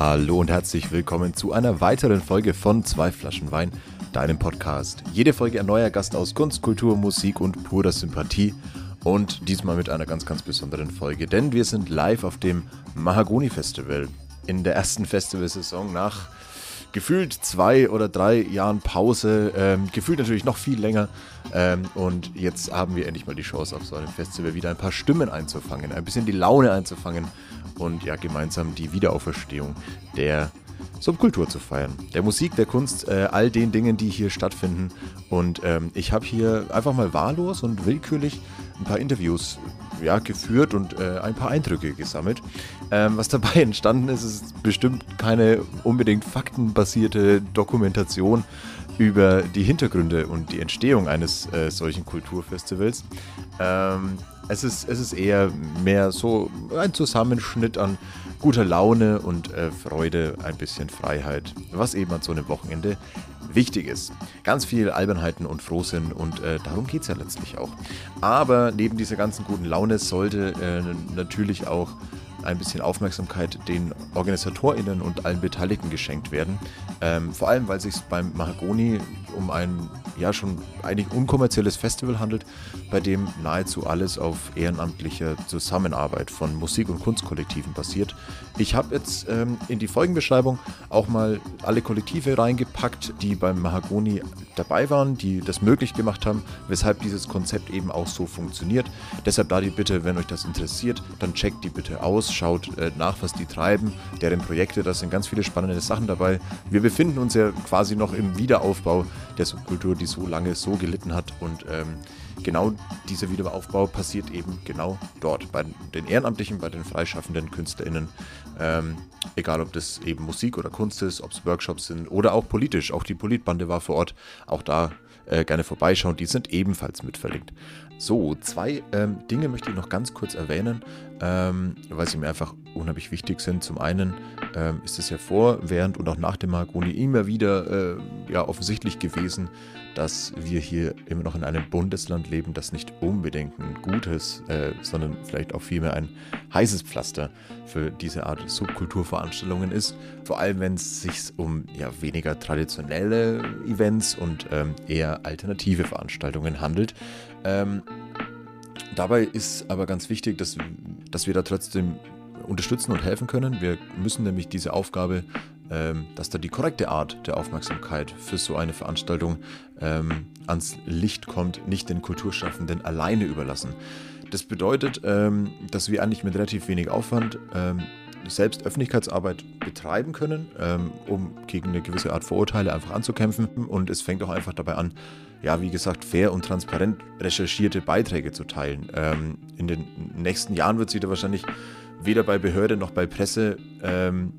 Hallo und herzlich willkommen zu einer weiteren Folge von Zwei Flaschen Wein, deinem Podcast. Jede Folge ein neuer Gast aus Kunst, Kultur, Musik und purer Sympathie. Und diesmal mit einer ganz, ganz besonderen Folge, denn wir sind live auf dem Mahagoni Festival in der ersten Festivalsaison nach gefühlt zwei oder drei Jahren Pause, ähm, gefühlt natürlich noch viel länger. Ähm, und jetzt haben wir endlich mal die Chance, auf so einem Festival wieder ein paar Stimmen einzufangen, ein bisschen die Laune einzufangen und ja, gemeinsam die Wiederauferstehung der Subkultur zu feiern. Der Musik, der Kunst, äh, all den Dingen, die hier stattfinden. Und ähm, ich habe hier einfach mal wahllos und willkürlich ein paar Interviews ja, geführt und äh, ein paar Eindrücke gesammelt. Ähm, was dabei entstanden ist, ist bestimmt keine unbedingt faktenbasierte Dokumentation über die Hintergründe und die Entstehung eines äh, solchen Kulturfestivals. Ähm, es, ist, es ist eher mehr so ein Zusammenschnitt an guter Laune und äh, Freude, ein bisschen Freiheit, was eben an so einem Wochenende wichtig ist. Ganz viel Albernheiten und Frohsinn und äh, darum geht es ja letztlich auch. Aber neben dieser ganzen guten Laune sollte äh, natürlich auch ein bisschen Aufmerksamkeit den OrganisatorInnen und allen Beteiligten geschenkt werden. Ähm, vor allem, weil es sich beim Mahagoni um ein ja schon eigentlich unkommerzielles Festival handelt, bei dem nahezu alles auf ehrenamtlicher Zusammenarbeit von Musik- und Kunstkollektiven basiert. Ich habe jetzt ähm, in die Folgenbeschreibung auch mal alle Kollektive reingepackt, die beim Mahagoni dabei waren, die das möglich gemacht haben, weshalb dieses Konzept eben auch so funktioniert. Deshalb da die Bitte, wenn euch das interessiert, dann checkt die bitte aus, schaut äh, nach, was die treiben, deren Projekte, da sind ganz viele spannende Sachen dabei. Wir befinden uns ja quasi noch im Wiederaufbau der Subkultur, die so lange so gelitten hat und ähm, genau dieser Wiederaufbau passiert eben genau dort, bei den Ehrenamtlichen, bei den freischaffenden KünstlerInnen. Ähm, egal, ob das eben Musik oder Kunst ist, ob es Workshops sind oder auch politisch. Auch die Politbande war vor Ort. Auch da äh, gerne vorbeischauen. Die sind ebenfalls mit verlinkt. So, zwei ähm, Dinge möchte ich noch ganz kurz erwähnen, ähm, weil sie mir einfach unheimlich wichtig sind. Zum einen ähm, ist es ja vor, während und auch nach dem Marconi immer wieder äh, ja, offensichtlich gewesen, dass wir hier immer noch in einem Bundesland leben, das nicht unbedingt ein gutes, äh, sondern vielleicht auch vielmehr ein heißes Pflaster für diese Art Subkulturveranstaltungen ist. Vor allem, wenn es sich um ja, weniger traditionelle Events und ähm, eher alternative Veranstaltungen handelt. Ähm, dabei ist aber ganz wichtig, dass, dass wir da trotzdem unterstützen und helfen können. Wir müssen nämlich diese Aufgabe, ähm, dass da die korrekte Art der Aufmerksamkeit für so eine Veranstaltung ähm, ans Licht kommt, nicht den Kulturschaffenden alleine überlassen. Das bedeutet, ähm, dass wir eigentlich mit relativ wenig Aufwand ähm, selbst Öffentlichkeitsarbeit betreiben können, ähm, um gegen eine gewisse Art Vorurteile einfach anzukämpfen. Und es fängt auch einfach dabei an, ja, wie gesagt, fair und transparent recherchierte Beiträge zu teilen. Ähm, in den nächsten Jahren wird sich da wahrscheinlich weder bei Behörde noch bei Presse ähm,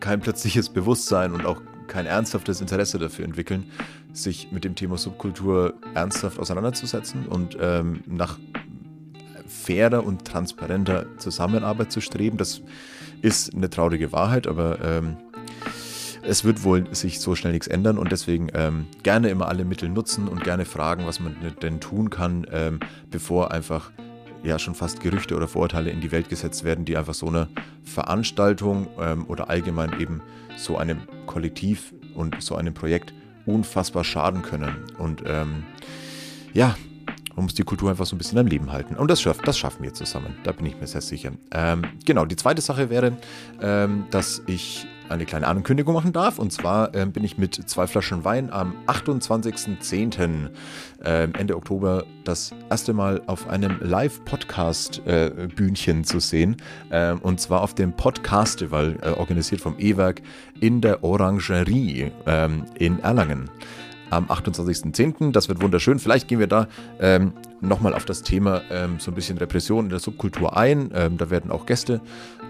kein plötzliches Bewusstsein und auch kein ernsthaftes Interesse dafür entwickeln, sich mit dem Thema Subkultur ernsthaft auseinanderzusetzen und ähm, nach fairer und transparenter Zusammenarbeit zu streben. Das ist eine traurige Wahrheit, aber ähm, es wird wohl sich so schnell nichts ändern und deswegen ähm, gerne immer alle Mittel nutzen und gerne fragen, was man denn tun kann, ähm, bevor einfach ja schon fast Gerüchte oder Vorurteile in die Welt gesetzt werden, die einfach so eine Veranstaltung ähm, oder allgemein eben so einem Kollektiv und so einem Projekt unfassbar schaden können. Und ähm, ja, man muss die Kultur einfach so ein bisschen am Leben halten. Und das, schafft, das schaffen wir zusammen. Da bin ich mir sehr sicher. Ähm, genau, die zweite Sache wäre, ähm, dass ich eine kleine Ankündigung machen darf. Und zwar ähm, bin ich mit zwei Flaschen Wein am 28.10. Äh, Ende Oktober das erste Mal auf einem Live-Podcast-Bühnchen äh, zu sehen. Äh, und zwar auf dem Podcastival, äh, organisiert vom E-Werk in der Orangerie ähm, in Erlangen am 28.10. Das wird wunderschön. Vielleicht gehen wir da ähm, nochmal auf das Thema ähm, so ein bisschen Repression in der Subkultur ein. Ähm, da werden auch Gäste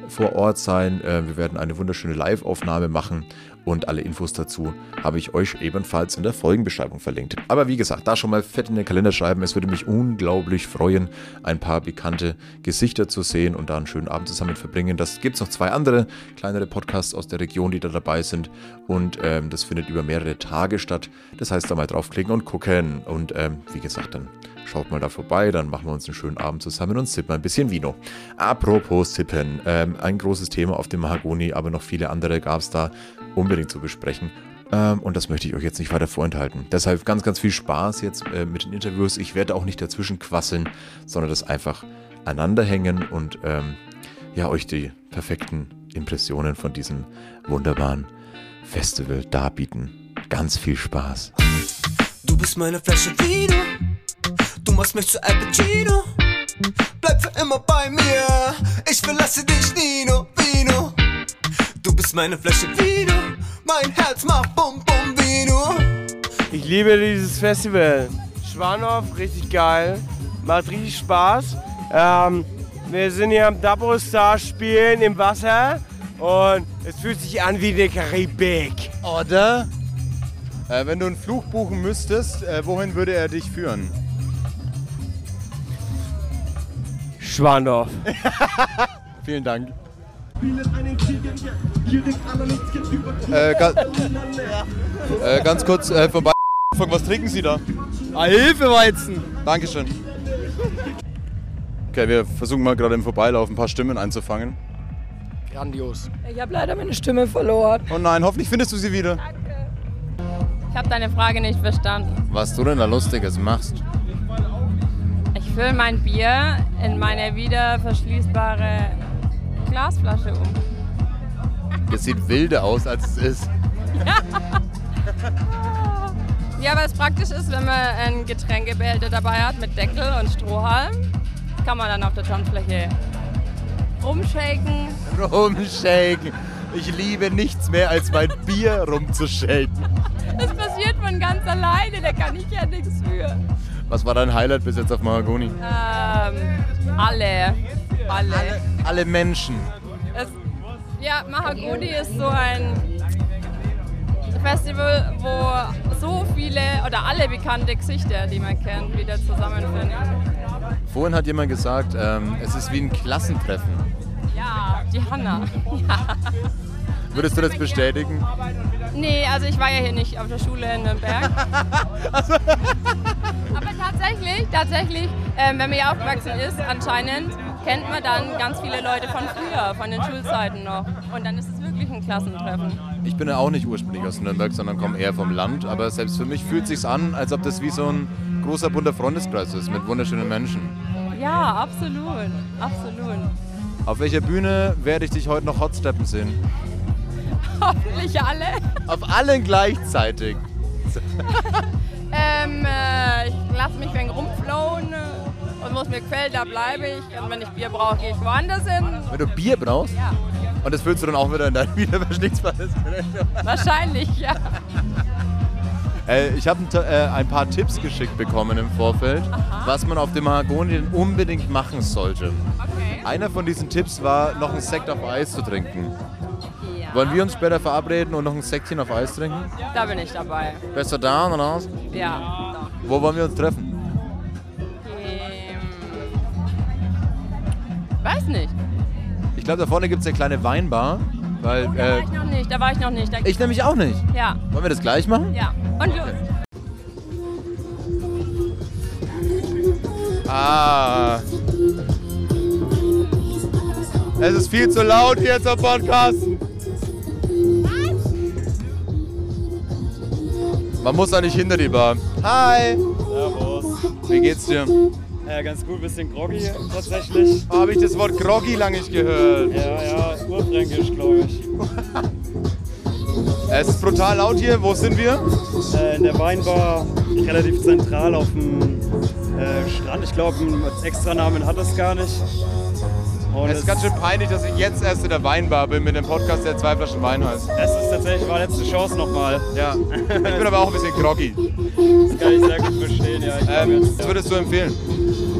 vor Ort sein. Äh, wir werden eine wunderschöne Live-Aufnahme machen und alle Infos dazu habe ich euch ebenfalls in der Folgenbeschreibung verlinkt. Aber wie gesagt, da schon mal fett in den Kalender schreiben. Es würde mich unglaublich freuen, ein paar bekannte Gesichter zu sehen und da einen schönen Abend zusammen verbringen. Das gibt es noch zwei andere kleinere Podcasts aus der Region, die da dabei sind. Und ähm, das findet über mehrere Tage statt. Das heißt, da mal draufklicken und gucken. Und ähm, wie gesagt, dann Schaut mal da vorbei, dann machen wir uns einen schönen Abend zusammen und sippen ein bisschen Vino. Apropos Sippen, ähm, ein großes Thema auf dem Mahagoni, aber noch viele andere gab es da unbedingt zu besprechen. Ähm, und das möchte ich euch jetzt nicht weiter vorenthalten. Deshalb ganz, ganz viel Spaß jetzt äh, mit den Interviews. Ich werde auch nicht dazwischen quasseln, sondern das einfach aneinander hängen und ähm, ja, euch die perfekten Impressionen von diesem wunderbaren Festival darbieten. Ganz viel Spaß. Du bist meine Flasche Vino, du machst mich zu Al Pacino. Bleib für immer bei mir, ich verlasse dich, Nino, Vino. Du bist meine Flasche Vino, mein Herz macht Bum Bum Vino. Ich liebe dieses Festival. Schwanhof, richtig geil. Macht richtig Spaß. Ähm, wir sind hier am Double Star spielen im Wasser und es fühlt sich an wie die Karibik. Oder? Äh, wenn du einen Fluch buchen müsstest, äh, wohin würde er dich führen? Schwanhof. Vielen Dank. Äh, ga äh, ganz kurz äh, vorbei. Was trinken Sie da? Hilfeweizen. Dankeschön. Okay, wir versuchen mal gerade im Vorbeilaufen ein paar Stimmen einzufangen. Grandios. Ich habe leider meine Stimme verloren. Oh nein, hoffentlich findest du sie wieder. Ich habe deine Frage nicht verstanden. Was du denn da Lustiges machst? Ich fülle mein Bier in meine wieder verschließbare Glasflasche um. Das sieht wilder aus, als es ist. Ja, weil es praktisch ist, wenn man einen Getränkebehälter dabei hat mit Deckel und Strohhalm, kann man dann auf der Tanzfläche rumshaken. Rumshaken. Ich liebe nichts mehr, als mein Bier rumzushaken. Das passiert von ganz alleine, da kann ich ja nichts für. Was war dein Highlight bis jetzt auf Mahagoni? Ähm, alle. Alle. Alle Menschen. Es, ja, Mahagoni ist so ein Festival, wo so viele oder alle bekannte Gesichter, die man kennt, wieder zusammenfinden. Vorhin hat jemand gesagt, ähm, es ist wie ein Klassentreffen. Ja, die Hanna. Ja. Würdest du das bestätigen? Nee, also ich war ja hier nicht auf der Schule in Nürnberg. Aber tatsächlich, tatsächlich, ähm, wenn man hier aufgewachsen ist, anscheinend kennt man dann ganz viele Leute von früher, von den Schulzeiten noch. Und dann ist es wirklich ein Klassentreffen. Ich bin ja auch nicht ursprünglich aus Nürnberg, sondern komme eher vom Land. Aber selbst für mich fühlt es sich an, als ob das wie so ein großer bunter Freundeskreis ist mit wunderschönen Menschen. Ja, absolut, absolut. Auf welcher Bühne werde ich dich heute noch hotsteppen sehen? Hoffentlich alle. Auf allen gleichzeitig. Ähm, äh, ich lasse mich wegen rumflowen äh, und wo es mir gefällt, da bleibe ich. Und wenn ich Bier brauche, gehe ich woanders hin. Wenn du Bier brauchst? Ja, Und das füllst du dann auch wieder in dein Wiederverschnichtsbares wahrscheinlich, ja. äh, Ich habe äh, ein paar Tipps geschickt bekommen im Vorfeld, was man auf dem Mahagoni denn unbedingt machen sollte. Okay. Einer von diesen Tipps war, noch einen Sekt auf Eis zu trinken. Ja. Wollen wir uns später verabreden und noch ein Sektchen auf Eis trinken? Da bin ich dabei. Besser da oder aus? Ja. Wo wollen wir uns treffen? Weiß nicht. Ich glaube, da vorne gibt es eine kleine Weinbar. Weil, Oh, da äh, war ich noch nicht. Da war ich noch nicht. Da, ich nämlich auch nicht. ja, Wollen wir das gleich machen? ja. Und los. Ah. Es ist viel zu laut hier zum Podcast. Man muss da nicht hinter die Bar. Hi. Servus. Wie geht's dir? Ja, ganz gut, bisschen groggy tatsächlich. Habe ich das Wort groggy lange nicht gehört. Ja, ja, urfränkisch, glaube ich. Es ist brutal laut hier. Wo sind wir? Äh, in der Weinbar, relativ zentral auf dem äh, Strand. Ich glaube, einen Extranamen hat es gar nicht. Und Es ist ganz schön peinlich, dass ich jetzt erst in der Weinbar bin mit dem Podcast, der zwei Flaschen Wein heißt. es ist tatsächlich war letzte Chance nochmal. Ja. Ich bin aber auch ein bisschen groggy. Das kann ich sehr gut verstehen. Ja, Ähm, jetzt, was würdest du empfehlen?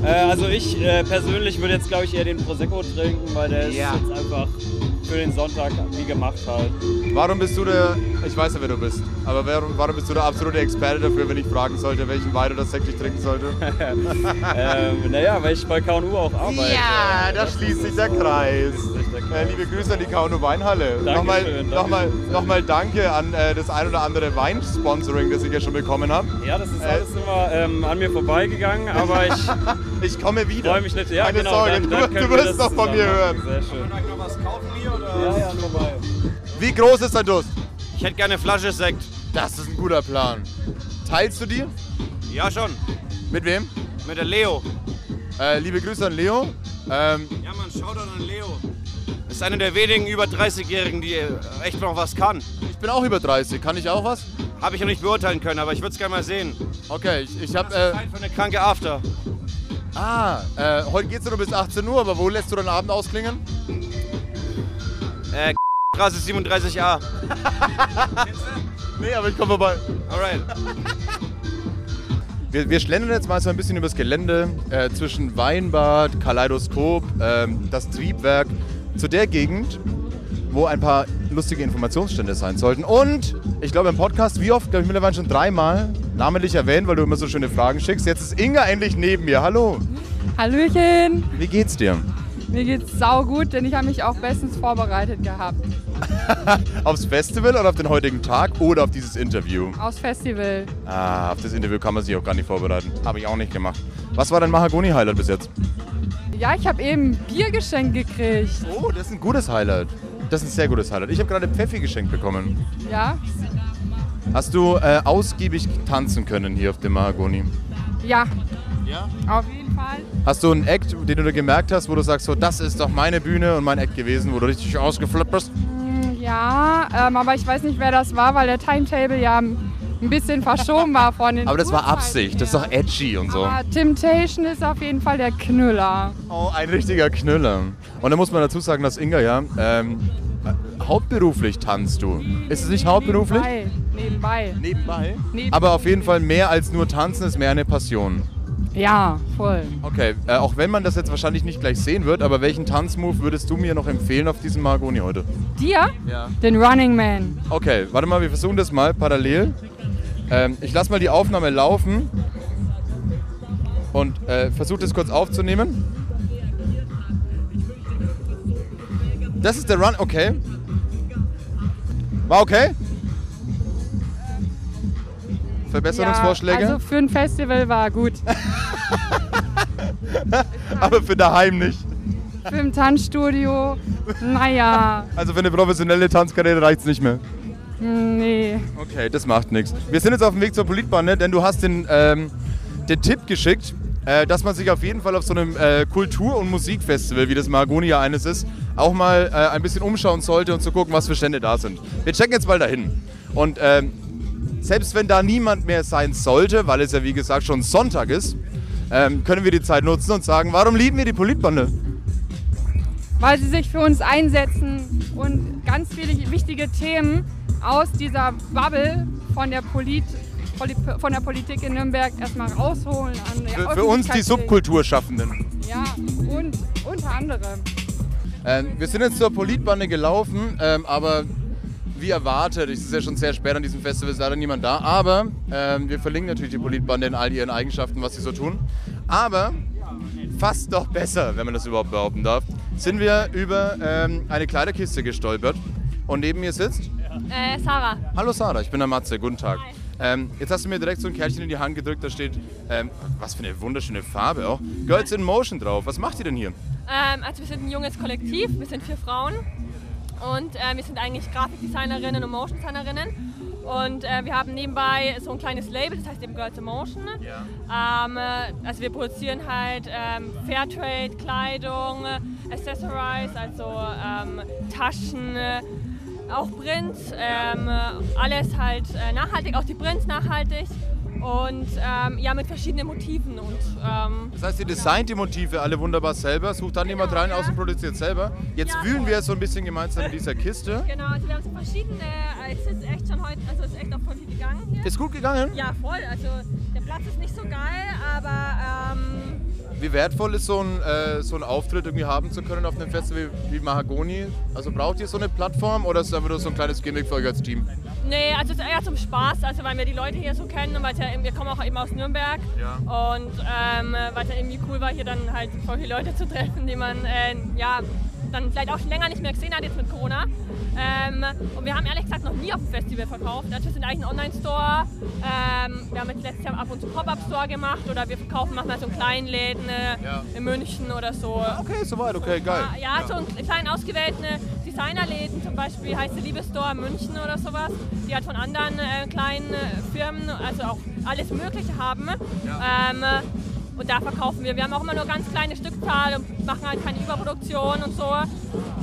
äh, also ich äh, persönlich würde jetzt, glaube ich, eher den Prosecco trinken, weil der ist Ja. jetzt einfach für den Sonntag wie gemacht halt. Warum bist du der, ich weiß ja, wer du bist, aber warum, warum bist du der absolute Experte dafür, wenn ich fragen sollte, welchen Wein oder Sekt ich trinken sollte? ähm, naja, weil ich bei KNU auch arbeite. Ja, da schließt sich der Kreis. Äh, liebe Grüße an die KNU Weinhalle. Nochmal, Dankeschön, nochmal, nochmal danke an äh, das ein oder andere Weinsponsoring, das ich ja schon bekommen habe. Ja, das ist Äh, alles immer ähm, an mir vorbeigegangen, aber ich Ich komme wieder. freue mich nicht. Ja, Keine genau, Sorge, dann, du, dann du wir wirst das noch von mir hören. Sehr schön. Vielleicht noch was kaufen wir oder? Ja, ja, vorbei. Wie groß ist dein Durst? Ich hätte gerne eine Flasche Sekt. Das ist ein guter Plan. Teilst du die? Ja, schon. Mit wem? Mit der Leo. Äh, liebe Grüße an Leo. Ähm, Ja, man, Shoutout an Leo. Ist einer der wenigen über 30-Jährigen, die äh, echt noch was kann. ich bin auch über 30. Kann ich auch was? Habe ich noch nicht beurteilen können, aber ich würde es gerne mal sehen. Okay, ich, ich habe. Äh, für eine kranke After. ah, äh, heute geht's nur bis 18 Uhr, aber wo lässt du deinen Abend ausklingen? Äh, Straße 37a. Nee, aber ich komme vorbei. Alright. Wir, wir schlendern jetzt mal so ein bisschen übers Gelände äh, zwischen Weinbad, Kaleidoskop, ähm, das Triebwerk, zu der Gegend, wo ein paar lustige Informationsstände sein sollten. Und ich glaube im Podcast, wie oft, glaube ich mittlerweile schon dreimal namentlich erwähnt, weil du immer so schöne Fragen schickst. Jetzt ist Inga endlich neben mir. Hallo. Hallöchen, Wie geht's dir? mir geht's saugut, denn ich habe mich auch bestens vorbereitet gehabt. Aufs Festival oder auf den heutigen Tag oder auf dieses Interview? Aufs Festival. Ah, auf das Interview kann man sich auch gar nicht vorbereiten. Habe ich auch nicht gemacht. Was war dein Mahagoni-Highlight bis jetzt? Ja, ich habe eben Bier geschenkt gekriegt. Oh, das ist ein gutes Highlight. Das ist ein sehr gutes Highlight. Ich habe gerade Pfeffi geschenkt bekommen. Ja? Hast du äh, ausgiebig tanzen können hier auf dem Mahagoni? Ja, Ja. auf jeden Fall. Hast du einen Act, den du gemerkt hast, wo du sagst, so, das ist doch meine Bühne und mein Act gewesen, wo du richtig ausgeflippt bist? Ja, ähm, aber ich weiß nicht, wer das war, weil der Timetable ja ein bisschen verschoben war von den Aber das war Absicht, das ist doch edgy und so. Aber Temptation ist auf jeden Fall der Knüller. Oh, ein richtiger Knüller. Und da muss man dazu sagen, dass Inga ja ähm, hauptberuflich tanzt du. Ist es nicht hauptberuflich? Nebenbei. Nebenbei. Nebenbei. Aber auf jeden Fall mehr als nur tanzen ist mehr eine Passion. Ja, voll. Okay, äh, auch wenn man das jetzt wahrscheinlich nicht gleich sehen wird, aber welchen Tanzmove würdest du mir noch empfehlen auf diesem Mahagoni heute? Dir? Ja. Den Running Man. Okay, warte mal, wir versuchen das mal parallel. Ähm, ich lasse mal die Aufnahme laufen und äh, versuche das kurz aufzunehmen. Das ist der Run, okay. War okay? Verbesserungsvorschläge? Ja, also für ein Festival war gut. aber für daheim nicht. Für ein Tanzstudio, naja, Also für eine professionelle Tanzkarriere reicht es nicht mehr. nee. Okay, das macht nichts. Wir sind jetzt auf dem Weg zur Politbahn, denn du hast den, ähm, den Tipp geschickt, äh, dass man sich auf jeden Fall auf so einem äh, Kultur- und Musikfestival, wie das Mahagoni ja eines ist, auch mal äh, ein bisschen umschauen sollte und zu gucken, was für Stände da sind. Wir checken jetzt mal dahin. Und ähm, selbst wenn da niemand mehr sein sollte, weil es ja wie gesagt schon Sonntag ist, ähm, können wir die Zeit nutzen und sagen, warum lieben wir die Politbande? Weil sie sich für uns einsetzen und ganz viele wichtige Themen aus dieser Bubble von der, Polit, Poli- von der Politik in Nürnberg erstmal rausholen. Für, für uns die Subkulturschaffenden. Ja, und unter anderem. Ähm, wir sind jetzt zur Politbande gelaufen, ähm, aber wie erwartet, es ist ja schon sehr spät an diesem Festival, ist leider niemand da, aber ähm, wir verlinken natürlich die Politbande in all ihren Eigenschaften, was sie so tun. Aber fast doch besser, wenn man das überhaupt behaupten darf, sind wir über ähm, eine Kleiderkiste gestolpert und neben mir sitzt Äh, Sarah. Hallo Sarah, ich bin der Matze, guten Tag. Ähm, jetzt hast du mir direkt so ein Kärtchen in die Hand gedrückt, da steht, ähm, was für eine wunderschöne Farbe auch, Girls in Motion drauf. Was macht ihr denn hier? Ähm, also wir sind ein junges Kollektiv, wir sind vier Frauen und äh, wir sind eigentlich Grafikdesignerinnen und Motion-Designerinnen. Und äh, wir haben nebenbei so ein kleines Label, das heißt eben Girls in Motion. Ähm, äh, also wir produzieren halt ähm, Fairtrade, Kleidung, Accessories, also ähm, Taschen, äh, auch Prints, ähm, äh, alles halt äh, nachhaltig, auch die Prints nachhaltig und ähm, ja mit verschiedenen Motiven und ähm, Das heißt, ihr designt die Motive alle wunderbar selber, sucht dann jemand Genau, rein ja. aus und produziert selber. Jetzt Ja, wühlen voll. wir so ein bisschen gemeinsam in dieser Kiste. Genau, also wir haben so verschiedene, äh, es ist echt schon heute, also es ist echt auch voll viel gegangen hier. Ist gut gegangen? Ja, voll, also der Platz ist nicht so geil, aber ähm, Wie wertvoll ist so ein, äh, so ein Auftritt irgendwie haben zu können auf einem Festival wie Mahagoni? Also braucht ihr so eine Plattform oder ist es einfach nur so ein kleines Gimmick für euch als Team? Nee, also es ist eher zum Spaß, also weil wir die Leute hier so kennen und weil ja, wir kommen auch eben aus Nürnberg Ja. und ähm, weil es ja irgendwie cool war, hier dann halt viele Leute zu treffen, die man äh, ja dann vielleicht auch schon länger nicht mehr gesehen hat jetzt mit Corona. Ähm, und wir haben ehrlich gesagt noch nie auf dem Festival verkauft. Also wir sind eigentlich ein Online-Store. Ähm, wir haben jetzt letztes Jahr ab und zu Pop-Up-Store gemacht oder wir verkaufen manchmal so in kleinen Läden äh, Ja. in München oder so. Okay, soweit, okay, geil. Ja, so in kleinen ausgewählten äh, Designerläden, zum Beispiel heißt der Liebesstore München oder sowas, die halt von anderen äh, kleinen äh, Firmen, also auch alles Mögliche haben. Ähm, äh, und da verkaufen wir. Wir haben auch immer nur ganz kleine Stückzahl und machen halt keine Überproduktion und so.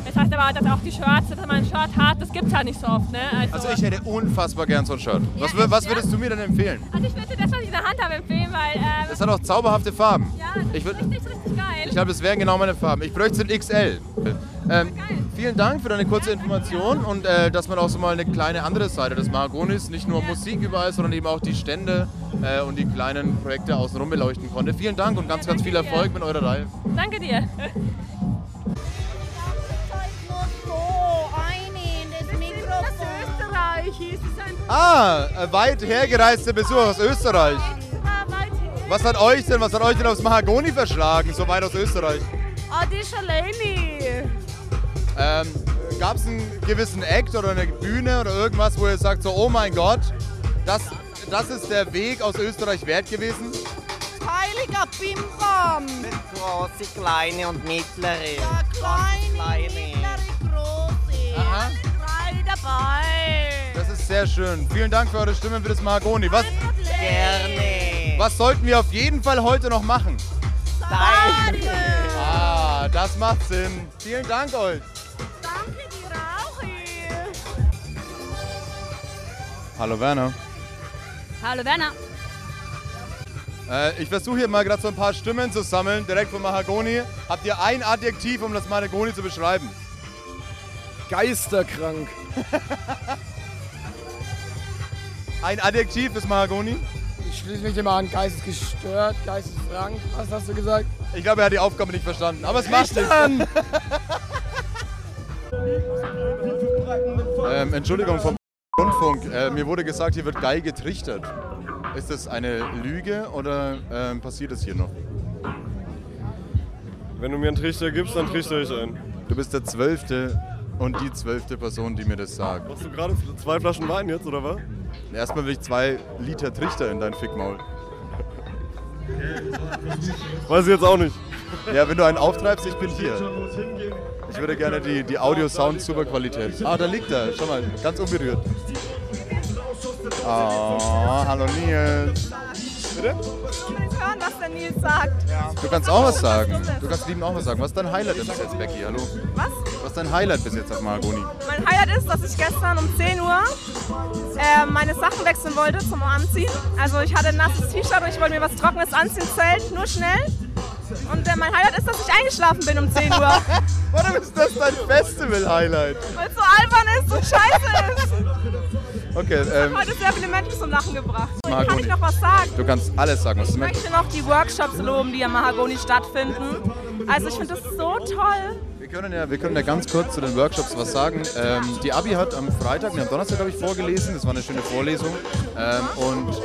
Das heißt aber, dass auch die Shirts, dass man ein Shirt hat, das gibt es halt nicht so oft. Ne? Also ich hätte unfassbar gern so ein Shirt. Was, Ja, was ja? würdest du mir denn empfehlen? also ich würde dir das, was ich in der Hand habe, empfehlen, weil ähm, Das hat auch zauberhafte Farben. ja, das Ich ist richtig, richtig geil. Ich glaube, das wären genau meine Farben. Ich bräuchte ein XL. Ähm, vielen Dank für deine kurze Information und äh, dass man auch so mal eine kleine andere Seite des Mahagonis, nicht nur Musik überall, sondern eben auch die Stände äh, und die kleinen Projekte außenrum beleuchten konnte. Vielen Dank und ganz, ganz viel danke dir. Erfolg mit eurer Reihe. Danke dir. Ah, weit hergereiste Besuch aus Österreich. Was hat euch denn, was hat euch denn aufs Mahagoni verschlagen, so weit aus Österreich? Ah, die alleine. Ähm, Gab es einen gewissen Act oder eine Bühne oder irgendwas, wo ihr sagt so, oh mein Gott, das, das ist der Weg aus Österreich wert gewesen? Heiliger Bimbam. Große, kleine und mittlere. Ja, kleine, Kleine. mittlere, große. Aha. Drei dabei. Das ist sehr schön. Vielen Dank für eure Stimmen für das Mahagoni. Was, Gerne. Was sollten wir auf jeden Fall heute noch machen? Danke. Ah, das macht Sinn. Vielen Dank euch. Danke dir auch. Hallo Werner. Hallo Werner. Äh, ich versuche hier mal gerade so ein paar Stimmen zu sammeln, direkt von Mahagoni. Habt ihr ein Adjektiv, um das Mahagoni zu beschreiben? Geisterkrank. Ein Adjektiv ist Mahagoni? Ich schließe mich immer an. Geistesgestört, geisteskrank. Was hast du gesagt? Ich glaube, er hat die Aufgabe nicht verstanden. Aber es macht nichts. ähm, Entschuldigung vom Rundfunk. Äh, mir wurde gesagt, hier wird geil getrichtert. Ist das eine Lüge oder ähm, passiert es hier noch? Wenn du mir einen Trichter gibst, dann trichter ich ein. Du bist der zwölfte und die zwölfte Person, die mir das sagt. Machst du gerade zwei Flaschen Wein jetzt, oder was? Erstmal will ich zwei Liter Trichter in dein Fickmaul. Weiß ich jetzt auch nicht. Ja, wenn du einen auftreibst, ich bin hier. Ich würde gerne die, die Audio-Sound-Super-Qualität. Ah, da liegt er. Schau mal, ganz unberührt. Oh, hallo Nils. Bitte? hören, was der Nils sagt. Du kannst auch was sagen. Du kannst lieben auch was sagen. Was ist dein Highlight denn bis jetzt, Becky? Hallo. Was? Was ist dein Highlight bis jetzt auf Margoni? Mein Highlight ist, dass ich gestern um 10 Uhr äh, meine Sachen wechseln wollte zum Anziehen. Also ich hatte ein nasses T-Shirt und ich wollte mir was Trockenes anziehen, Zelt, nur schnell. Und äh, mein Highlight ist, dass ich eingeschlafen bin um 10 Uhr. Warum ist das dein Festival-Highlight? Weil es so albern ist und scheiße ist. Okay, ähm, Heute sehr viele Menschen zum Lachen gebracht. Kann Mahagoni. ich noch was sagen? du kannst alles sagen, was du Ich möchte noch die Workshops loben, die am Mahagoni stattfinden. Also ich finde das so toll. Wir können, ja, wir können ja ganz kurz zu den Workshops was sagen. Ähm, die Abi hat am Freitag, nee, am Donnerstag glaube ich vorgelesen, das war eine schöne Vorlesung. Ähm, und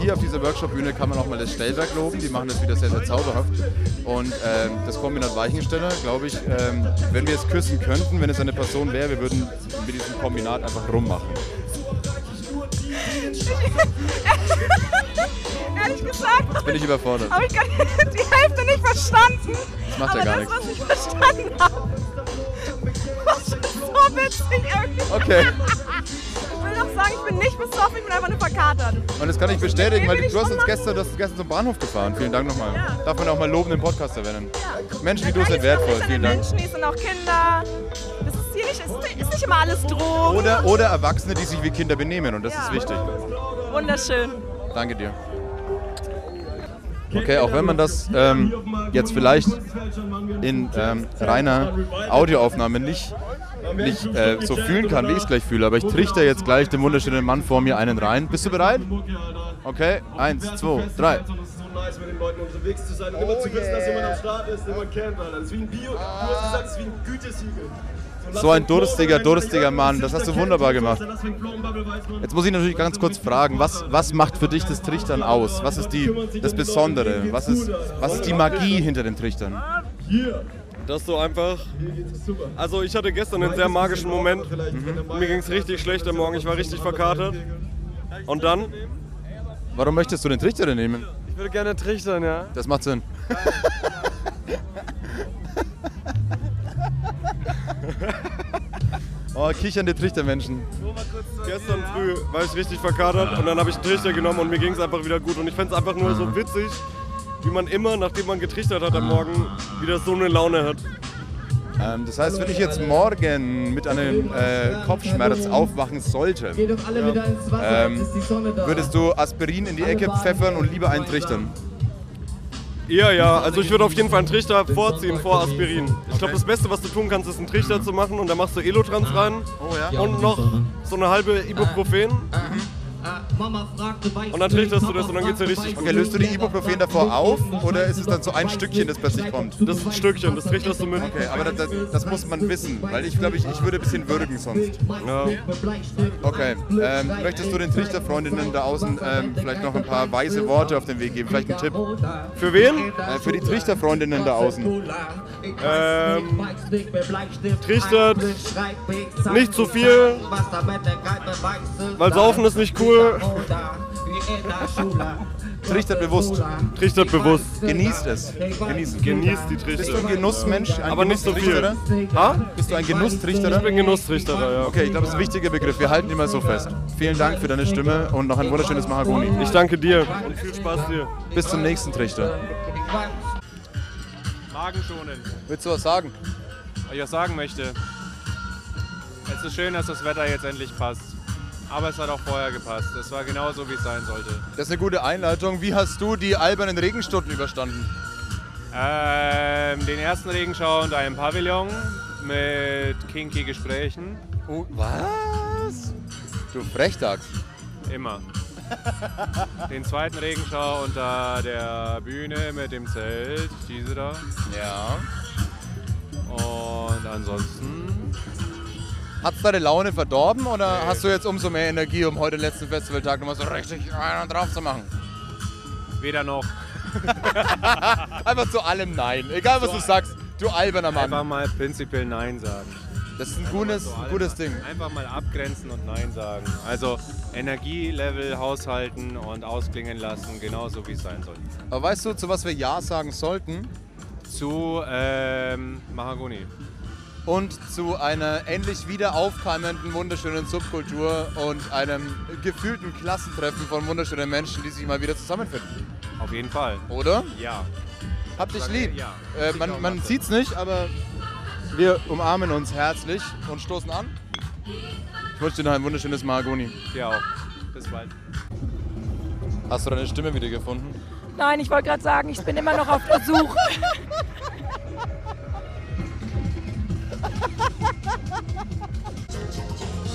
hier auf dieser Workshop-Bühne kann man auch mal das Stellwerk loben, die machen das wieder sehr, sehr zauberhaft. Und ähm, das Kombinat Weichensteller, glaube ich, ähm, wenn wir es küssen könnten, wenn es eine Person wäre, wir würden mit diesem Kombinat einfach rummachen. Ehrlich gesagt Jetzt bin ich überfordert. habe ich gar nicht- die Hälfte nicht verstanden. Das macht ja gar das, nichts. was ich verstanden habe, war schon so witzig irgendwie. Okay. Ich will noch sagen, ich bin nicht besoffen, ich bin einfach nur verkatert. Und das kann ich bestätigen, weil du hast uns gestern, du hast uns gestern zum Bahnhof gefahren. Vielen Dank nochmal. Ja. Darf man auch mal loben im Podcast erwähnen. Menschen wie du sind wertvoll. Vielen Dank. Menschen, es sind auch Kinder. Ist nicht, es ist nicht immer alles Drogen. Oder, oder Erwachsene, die sich wie Kinder benehmen und das Ja. ist wichtig. Wunderschön. Danke dir. Okay, auch wenn man das ähm, jetzt vielleicht in ähm, reiner Audioaufnahme nicht, nicht äh, so fühlen kann, wie ich es gleich fühle, aber ich trichter jetzt gleich dem wunderschönen Mann vor mir einen rein. Bist du bereit? Okay, eins, zwei, drei. nice, mit den Leuten unterwegs zu sein und immer zu wissen, dass jemand am Start ist, den man kennt, Alter. Das ist wie ein Bio, du hast gesagt, das ist wie ein Gütesiegel. So ein durstiger, durstiger Mann. Das hast du wunderbar gemacht. Jetzt muss ich natürlich ganz kurz fragen, was, was macht für dich das Trichtern aus? Was ist die, das Besondere? Was ist, was ist die Magie hinter den Trichtern? Dass du einfach. Also, ich hatte gestern einen sehr magischen Moment. Mir ging es richtig schlecht am Morgen. Ich war richtig verkatert. Und dann. Warum möchtest du den Trichter denn nehmen? Ich würde gerne trichtern, ja. Das macht Sinn. oh, kichernde Trichtermenschen. Gestern früh war ich richtig verkatert und dann habe ich einen Trichter genommen und mir ging es einfach wieder gut. Und ich fände es einfach nur so witzig, wie man immer, nachdem man getrichtert hat am Morgen, wieder so eine Laune hat. Ähm, das heißt, wenn ich jetzt morgen mit einem äh, Kopfschmerz aufwachen sollte, ähm, würdest du Aspirin in die Ecke pfeffern und lieber einen trichtern? Ja, ja, also ich würde auf jeden Fall einen Trichter vorziehen vor Aspirin. Ich glaube, das Beste, was du tun kannst, ist einen Trichter zu machen und da machst du Elotrans rein Oh ja. und noch so eine halbe Ibuprofen. Und dann trichterst du das und dann geht's dir richtig. Okay, löst du die Ibuprofen davor auf oder ist es dann so ein Stückchen, das plötzlich kommt? Das ist ein Stückchen, das trichterst du mit. Okay, aber das, das, das muss man wissen, weil ich glaube, ich, ich würde ein bisschen würgen sonst. Ja. Okay, ähm, möchtest du den Trichterfreundinnen da außen ähm, vielleicht noch ein paar weise Worte auf den Weg geben? Vielleicht einen Tipp? Für wen? Äh, für die Trichterfreundinnen da außen. Ähm, trichtert nicht zu viel, weil Saufen ist nicht cool. Trichtert bewusst. Trichtert bewusst. Genießt es. Genießt es. Genießt die Bist du ein Trichter. Genussmensch? Ein Aber nicht so viel. Ha? Bist du ein Genusstrichterer? Ich bin Genusstrichter, ja. Okay, ich glaube, das ist ein wichtiger Begriff. Wir halten ihn mal so fest. Vielen Dank für deine Stimme und noch ein wunderschönes Mahagoni. Ich danke dir und viel Spaß dir. Bis zum nächsten Trichter. Magenschonend. Willst du was sagen? Was ich auch sagen möchte, es ist schön, dass das Wetter jetzt endlich passt. Aber es hat auch vorher gepasst. Es war genau so, wie es sein sollte. Das ist eine gute Einleitung. Wie hast du die albernen Regenstunden überstanden? Ähm, den ersten Regenschau unter einem Pavillon mit kinky Gesprächen. Oh, was? Du Frechdachs. Immer. Den zweiten Regenschau unter der Bühne mit dem Zelt, diese da. Ja. Und ansonsten Hat es deine Laune verdorben oder hast du jetzt umso mehr Energie, um heute den letzten Festivaltag nochmal so richtig einen drauf zu machen? weder noch. Einfach zu allem Nein. Egal was du sagst, du alberner Mann. Einfach mal prinzipiell Nein sagen. Das ist ein gutes, So ein gutes Ding. Einfach mal abgrenzen und Nein sagen. Also Energielevel haushalten und ausklingen lassen, genauso wie es sein soll. Aber weißt du, zu was wir Ja sagen sollten? Zu ähm, Mahagoni. Und zu einer endlich wieder aufkeimenden, wunderschönen Subkultur und einem gefühlten Klassentreffen von wunderschönen Menschen, die sich mal wieder zusammenfinden. Auf jeden Fall. Oder? Ja. Hab dich lieb. ja. Äh, man man sieht's nicht, aber wir umarmen uns herzlich und stoßen an. Ich wünsche dir noch ein wunderschönes Mahagoni. Dir auch. Bis bald. Hast du deine Stimme wieder gefunden? Nein, ich wollte gerade sagen, ich bin immer noch auf der Suche.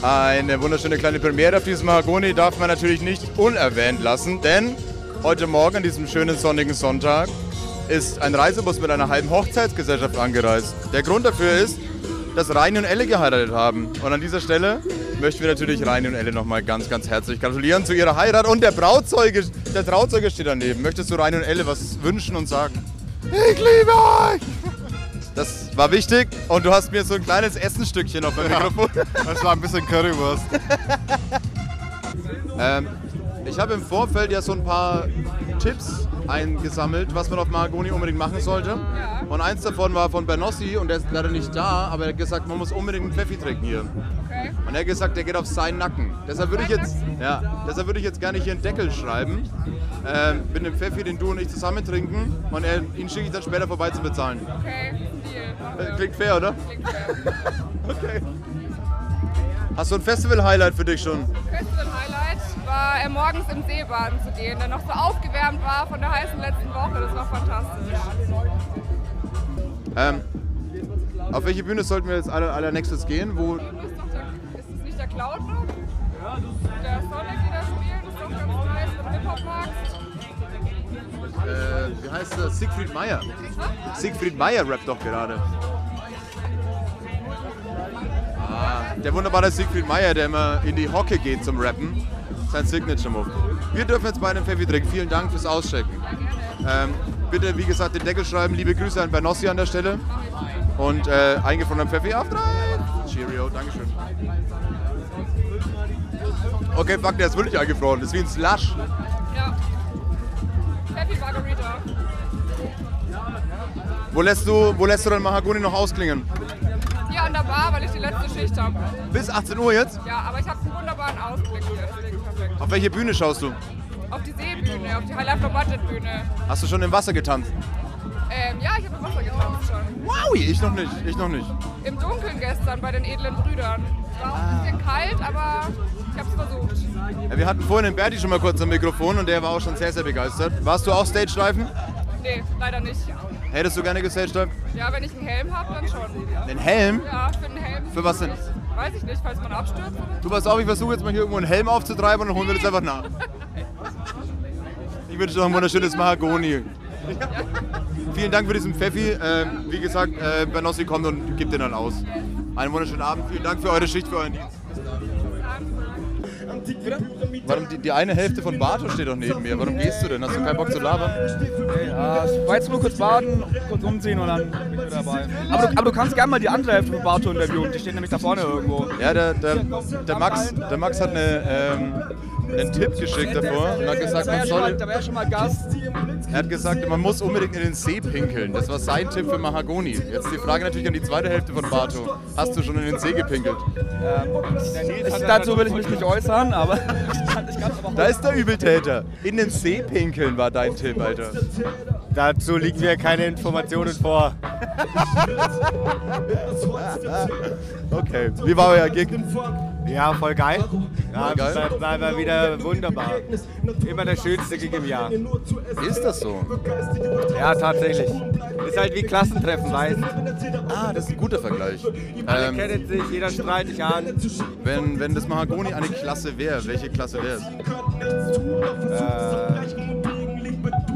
Eine wunderschöne kleine Premiere auf diesem Mahagoni darf man natürlich nicht unerwähnt lassen, denn heute Morgen, an diesem schönen sonnigen Sonntag, ist ein Reisebus mit einer halben Hochzeitsgesellschaft angereist. Der Grund dafür ist, dass Reini und Elle geheiratet haben. Und an dieser Stelle möchten wir natürlich Reini und Elle nochmal ganz, ganz herzlich gratulieren zu ihrer Heirat. Und der Brauzeuge, der Trauzeuge steht daneben. Möchtest du Reini und Elle was wünschen und sagen? Ich liebe euch! Das war wichtig und du hast mir so ein kleines Essenstückchen auf mein Mikrofon. Das war ein bisschen Currywurst. Ähm, ich habe im Vorfeld ja so ein paar Tipps eingesammelt, was man auf Mahagoni unbedingt machen sollte. Und eins davon war von Bernossi und der ist leider nicht da, aber er hat gesagt, man muss unbedingt einen Pfeffi trinken hier. Okay. Und er hat gesagt, der geht auf seinen Nacken. Deshalb würde ich jetzt, ja, deshalb würde ich jetzt gerne hier einen Deckel schreiben. Ähm, mit dem Pfeffi, den du und ich zusammen trinken. Und er, ihn schicke ich dann später vorbei zum Bezahlen. Okay, Äh, Klingt fair, oder? Klingt fair. Okay. Hast du ein Festival-Highlight für dich schon? Festival-Highlight war äh, morgens im See baden zu gehen, der noch so aufgewärmt war von der heißen letzten Woche. Das war fantastisch. Ähm, auf welche Bühne sollten wir jetzt aller, allernächstes gehen? Wo, Ist das nicht der Cloud noch? Ja, das ist heißt der? Siegfried Meier. Siegfried Meier rappt doch gerade. Ah, der wunderbare Siegfried Meier, der immer in die Hocke geht zum Rappen. Sein Signature-Move. Wir dürfen jetzt bei einem Pfeffi trinken. Vielen Dank fürs Auschecken. Ähm, bitte, wie gesagt, den Deckel schreiben. Liebe Grüße an Bernossi an der Stelle. Und äh, eingefrorener Pfeffi auf drei. Cheerio, Dankeschön. Okay, fuck, der ist wirklich eingefroren. Das ist wie ein Slush. Ja. Happy Margarita. Wo lässt du, wo lässt du dein Mahagoni noch ausklingen? Hier an der Bar, weil ich die letzte Schicht habe. Bis 18 Uhr jetzt? Ja, aber ich habe einen wunderbaren Ausblick hier, deswegen perfekt. Auf welche Bühne schaust du? Auf die Seebühne, auf die High Life No Budget Bühne. Hast du schon im Wasser getanzt? Ähm, ja, ich habe im Wasser getanzt schon. Wow, ich noch nicht, ich noch nicht. Im Dunkeln gestern bei den edlen Brüdern. War auch ein bisschen kalt, aber ich habe es versucht. Ja, wir hatten vorhin den Berti schon mal kurz am Mikrofon und der war auch schon sehr, sehr begeistert. Warst du auch Stage-Diven? Nee, leider nicht. Hättest du gerne gestage Ja, wenn ich einen Helm habe, dann schon. Einen Helm? Ja, für einen Helm. Für was denn? Weiß ich nicht, falls man abstürzt. Du pass auf, ich versuche jetzt mal hier irgendwo einen Helm aufzutreiben und dann holen wir das einfach nach. Ich wünsche dir noch ein wunderschönes Mahagoni. Vielen Dank für diesen Pfeffi. Ähm, wie gesagt, äh, Bernossi kommt und gibt den dann aus. Einen wunderschönen Abend. Vielen Dank für eure Schicht, für euren Dienst. Warum die, die eine Hälfte von Barto steht doch neben mir? Warum gehst du denn? Hast du keinen Bock zu labern? Ja, ich war jetzt nur kurz baden, kurz umziehen und dann bin ich wieder dabei. Aber du, aber du kannst gerne mal die andere Hälfte von Barto interviewen, die steht nämlich da vorne irgendwo. Ja, der, der, der, Max, der Max hat eine, ähm, einen Tipp geschickt davor und hat gesagt, da war man ja schon mal, soll. Er hat gesagt, man muss unbedingt in den See pinkeln. Das war sein Tipp für Mahagoni. Jetzt die Frage natürlich an die zweite Hälfte von Barto. Hast du schon in den See gepinkelt? Ich, dazu will ich mich nicht äußern, aber ich kann aber Da ist der Übeltäter. In den See pinkeln war dein Tipp, Alter. Dazu liegen mir keine Informationen vor. Okay. Wie war euer Gig? Ja, voll geil. Ja, Voll geil. War, war, wieder wunderbar. Immer der schönste Gig im Jahr. Ist das so? Ja, tatsächlich. Ist halt wie Klassentreffen, weißt Ah, das ist ein guter Vergleich. Alle Ähm, kennen sich, jeder strahlt dich an. wenn, wenn das Mahagoni eine Klasse wäre, welche Klasse wäre es?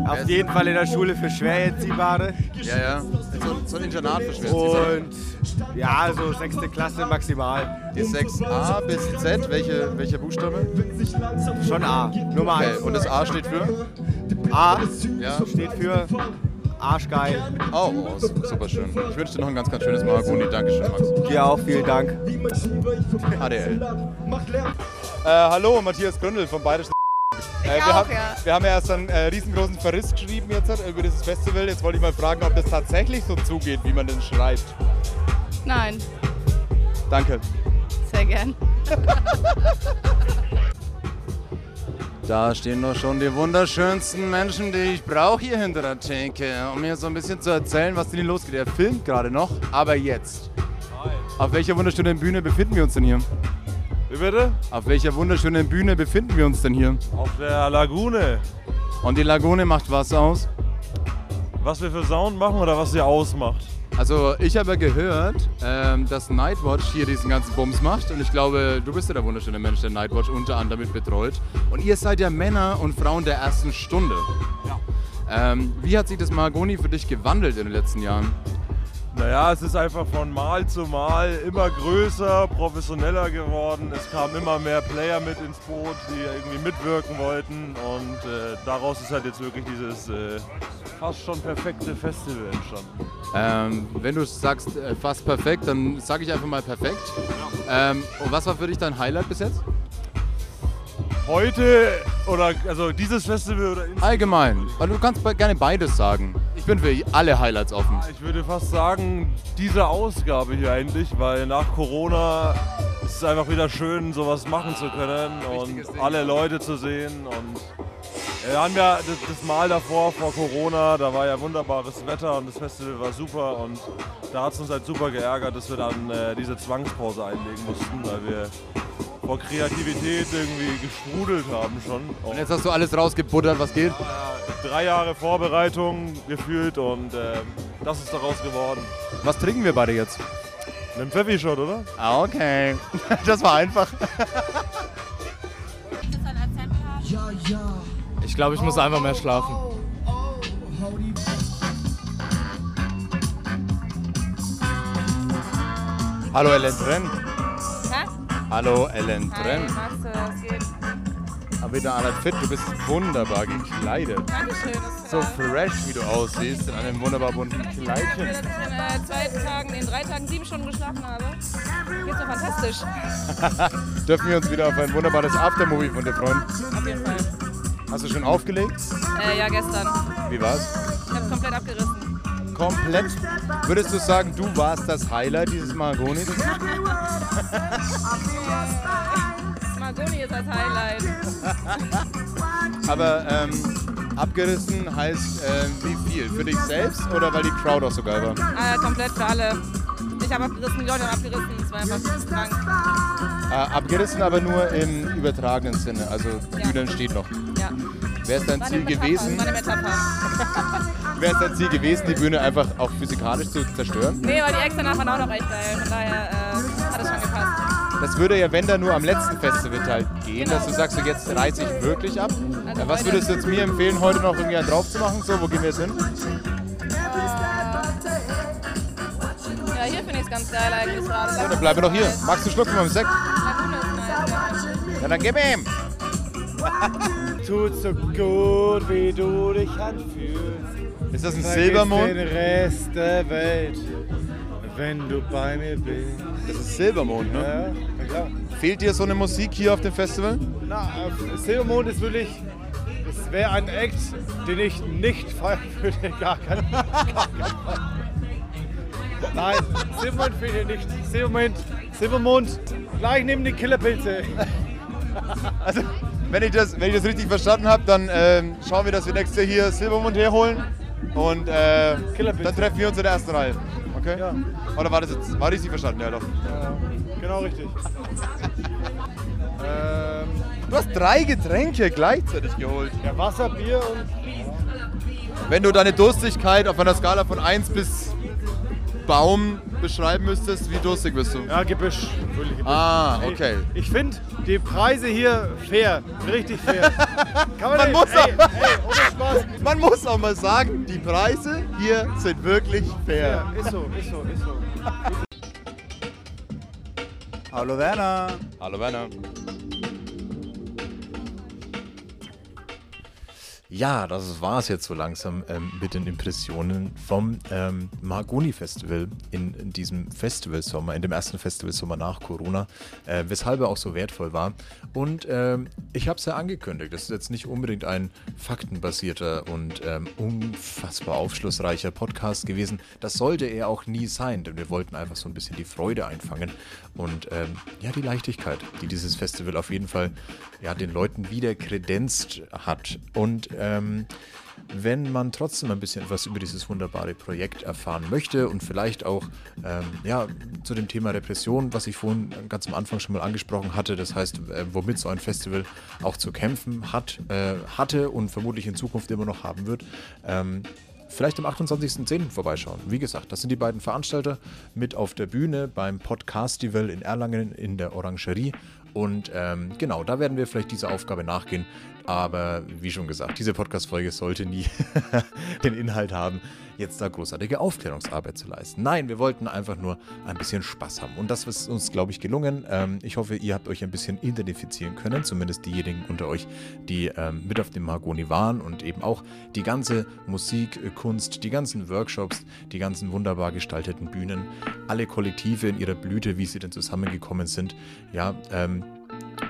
Auf jeden Fall in der Schule für Schwererziehbare. Ja, ja. So, so ein Internat für Schwererziehbare. Und ja, so sechste Klasse maximal. Die 6a bis Z, welche, welche Buchstabe? Schon A, Nummer Okay, 1. und das A steht für? A Ja. steht für Arschgeil. Oh, oh, super schön. Ich wünsche dir noch ein ganz, ganz schönes Mahagoni. Dankeschön, Max. Dir auch, vielen Dank. ADL. Äh, hallo, Matthias Gründel von Bayerischen. Äh, wir, auch, haben, ja. wir haben ja erst einen äh, riesengroßen Verriss geschrieben jetzt äh, über dieses Festival. Jetzt wollte ich mal fragen, ob das tatsächlich so zugeht, wie man denn schreibt. Nein, Danke. sehr gern. Da stehen doch schon die wunderschönsten Menschen, die ich brauche hier hinter der Theke, um mir so ein bisschen zu erzählen, was denn hier losgeht. Er filmt gerade noch, aber jetzt. Auf welcher wunderschönen Bühne befinden wir uns denn hier? Wie bitte? Auf welcher wunderschönen Bühne befinden wir uns denn hier? Auf der Lagune. Und die Lagune macht was aus? Was wir für Sound machen oder was sie ausmacht? Also ich habe ja gehört, ähm, dass Nightwatch hier diesen ganzen Bums macht und ich glaube, du bist ja der wunderschöne Mensch, der Nightwatch unter anderem mit betreut. Und ihr seid ja Männer und Frauen der ersten Stunde. Ähm, wie hat sich das Mahagoni für dich gewandelt in den letzten Jahren? Naja, es ist einfach von Mal zu Mal immer größer, professioneller geworden. Es kamen immer mehr Player mit ins Boot, die irgendwie mitwirken wollten. Und äh, daraus ist halt jetzt wirklich dieses äh, fast schon perfekte Festival entstanden. Ähm, wenn du sagst äh, fast perfekt, dann sage ich einfach mal perfekt. Ähm, und was war für dich dein Highlight bis jetzt? Heute oder also dieses Festival oder Allgemein. Weil du kannst gerne beides sagen. Ich bin für alle Highlights offen. Ich würde fast sagen, diese Ausgabe hier eigentlich, weil nach Corona ist es einfach wieder schön, sowas machen zu können und alle Leute zu sehen. Und wir haben ja das, das Mal davor, vor Corona, da war ja wunderbares Wetter und das Festival war super und da hat es uns halt super geärgert, dass wir dann äh, diese Zwangspause einlegen mussten, weil wir vor Kreativität irgendwie gesprudelt haben schon. Und jetzt hast du alles rausgebuddert, was geht? drei Jahre Vorbereitung gefühlt und äh, das ist daraus geworden. Was trinken wir beide jetzt? Einen Pfeffi-Shot, oder? Ah, okay. Das war einfach. Ich glaube, ich muss oh, einfach mehr oh, schlafen. Oh, Hallo, Ellen Trent. Hallo Ellen Hi, geht? Aber wieder alle fit, du bist wunderbar gekleidet. Dankeschön. So fresh, wie du aussiehst, in einem wunderbar bunten Kleidchen. dass ich in äh, zwei Tagen, in drei Tagen sieben Stunden geschlafen habe. Geht's mir fantastisch. Dürfen wir uns wieder auf ein wunderbares Aftermovie von dir freuen? Auf jeden Fall. Hast du schon aufgelegt? Äh, ja, gestern. Wie war's? Ich hab's komplett abgerissen. Komplett. Würdest du sagen, du warst das Highlight dieses Mahagoni? Margoni ist das Highlight. Aber ähm, abgerissen heißt ähm, wie viel? Für dich selbst oder weil die Crowd auch so geil war? Äh, komplett für alle. Ich habe abgerissen, die Leute haben abgerissen. Es war einfach krank. Äh, abgerissen, aber nur im übertragenen Sinne. Also Bühnen steht noch. Ja. Wäre es dein Ziel gewesen? War eine Metapher. Wäre es dein Ziel gewesen, die Bühne einfach auch physikalisch zu zerstören? Nee, aber die danach waren auch noch echt geil. Von daher äh, hat es schon gepasst. Das würde ja, wenn dann nur am letzten Festival halt gehen, dass du sagst, so jetzt reiße ich wirklich ab. Also was würdest du jetzt mir empfehlen, heute noch irgendwie einen drauf zu machen? So, wo gehen wir jetzt hin? Ja, hier finde ich es ganz geil eigentlich gerade. Ja, dann bleiben wir doch hier. Magst du schlucken beim Sekt? Lagune ist nice. Ja, dann gib ihm! Tut so gut, wie du dich anfühlst. Ist das ein Vergiss Silbermond? den Rest der Welt, wenn du bei mir bist. Das ist Silbermond, ne? Ja, na klar. Fehlt dir so eine Musik hier auf dem Festival? Na, äh, Silbermond ist wirklich, das wäre ein Act, den ich nicht feiern würde. Gar kein, gar Fall. Nein, Silbermond fehlt hier nicht. Silbermond, Silbermond, gleich neben die Killerpilze. Also, wenn ich das, wenn ich das richtig verstanden habe, dann ähm, schauen wir, dass wir nächstes Jahr hier Silbermond herholen. Und äh, dann treffen wir uns in der ersten Reihe. Okay? Ja. Oder war das jetzt? War richtig verstanden? Ja, doch. Ja, genau richtig. ähm, Du hast drei Getränke gleichzeitig geholt. ja, Wasser, Bier und Wenn du deine Durstigkeit auf einer Skala von 1 bis Baum beschreiben müsstest, wie durstig bist du? Ja, Gebüsch. Gebüsch. Ah, Ey, okay. Ich finde die Preise hier fair. Richtig fair. Kann Man ey, muss, ey, auch, ey, ohne Spaß. man muss auch mal sagen, die Preise hier sind wirklich fair. Ja, ist so, ist so, ist so. Hallo Werner. Hallo Werner. Ja, das war es jetzt so langsam ähm, mit den Impressionen vom ähm, Margoni Festival in, in diesem Festivalsommer, in dem ersten Festivalsommer nach Corona, äh, weshalb er auch so wertvoll war. Und ähm, ich habe es ja angekündigt, das ist jetzt nicht unbedingt ein faktenbasierter und ähm, unfassbar aufschlussreicher Podcast gewesen. Das sollte er auch nie sein, denn wir wollten einfach so ein bisschen die Freude einfangen und ähm, ja, die Leichtigkeit, die dieses Festival auf jeden Fall ja, den Leuten wieder kredenzt hat. Und ähm, wenn man trotzdem ein bisschen etwas über dieses wunderbare Projekt erfahren möchte und vielleicht auch ähm, ja, zu dem Thema Repression, was ich vorhin ganz am Anfang schon mal angesprochen hatte, das heißt, äh, womit so ein Festival auch zu kämpfen hat, äh, hatte und vermutlich in Zukunft immer noch haben wird, ähm, vielleicht am 28.10. vorbeischauen. Wie gesagt, das sind die beiden Veranstalter mit auf der Bühne beim Podcastival in Erlangen in der Orangerie. Und ähm, genau, da werden wir vielleicht dieser Aufgabe nachgehen. Aber wie schon gesagt, diese Podcast-Folge sollte nie den Inhalt haben, jetzt da großartige Aufklärungsarbeit zu leisten. Nein, wir wollten einfach nur ein bisschen Spaß haben. Und das ist uns, glaube ich, gelungen. Ähm, ich hoffe, ihr habt euch ein bisschen identifizieren können, zumindest diejenigen unter euch, die ähm, mit auf dem Margoni waren und eben auch die ganze Musik, äh, Kunst, die ganzen Workshops, die ganzen wunderbar gestalteten Bühnen, alle Kollektive in ihrer Blüte, wie sie denn zusammengekommen sind, ja, ähm,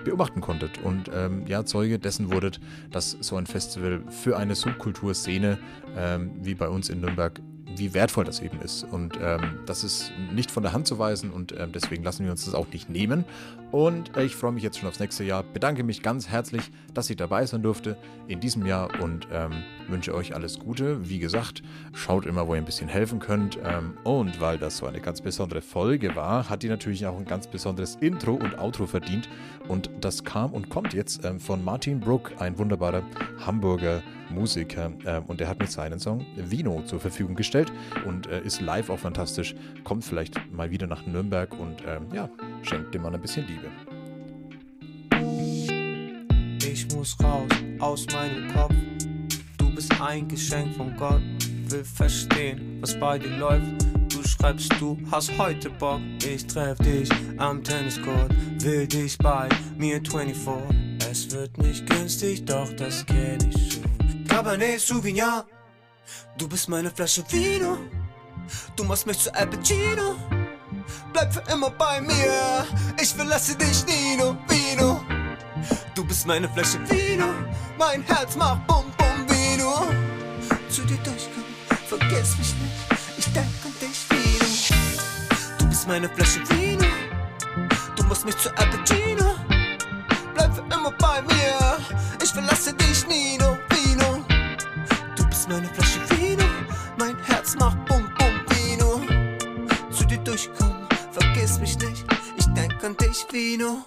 beobachten konntet und ähm, ja, Zeuge dessen wurdet, dass so ein Festival für eine Subkulturszene ähm, wie bei uns in Nürnberg wie wertvoll das eben ist. Und ähm, das ist nicht von der Hand zu weisen und ähm, deswegen lassen wir uns das auch nicht nehmen. Und äh, ich freue mich jetzt schon aufs nächste Jahr. Bedanke mich ganz herzlich, dass ich dabei sein durfte in diesem Jahr und ähm, wünsche euch alles Gute. Wie gesagt, schaut immer, wo ihr ein bisschen helfen könnt. Ähm, und weil das so eine ganz besondere Folge war, hat die natürlich auch ein ganz besonderes Intro und Outro verdient. Und das kam und kommt jetzt ähm, von Martin Brook, ein wunderbarer Hamburger Musiker. Ähm, und der hat mir seinen Song Vino zur Verfügung gestellt und äh, ist live auch fantastisch. Kommt vielleicht mal wieder nach Nürnberg und ja, schenkt dem Mann ein bisschen Liebe. Ich muss raus aus meinem Kopf. Bist ein Geschenk von Gott. Will verstehen, was bei dir läuft. Du schreibst du, hast heute Bock. Ich treff dich am Tenniscourt, will dich bei mir 24. Es wird nicht günstig, doch das kenn ich schon. Cabernet Sauvignon, du bist meine Flasche Vino. Du machst mich zu Al. Bleib für immer bei mir, ich verlasse dich, Nino, Vino. Du bist meine Flasche Vino, mein Herz macht Bum. Zu dir durchkommen, vergiss mich nicht, ich denk an dich, Vino. Du bist meine Flasche Vino, du machst mich zu Al Pacino. Bleib für immer bei mir, ich verlasse dich, Nino, Vino. Du bist meine Flasche Vino, mein Herz macht Bum Bum Vino. Zu dir durchkommen, vergiss mich nicht, ich denk an dich, Vino.